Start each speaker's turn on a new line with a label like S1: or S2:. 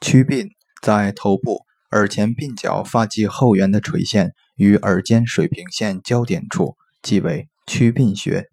S1: 曲鬓在头部耳前鬓角发际后缘的垂线与耳尖水平线交点处，即为曲鬓穴。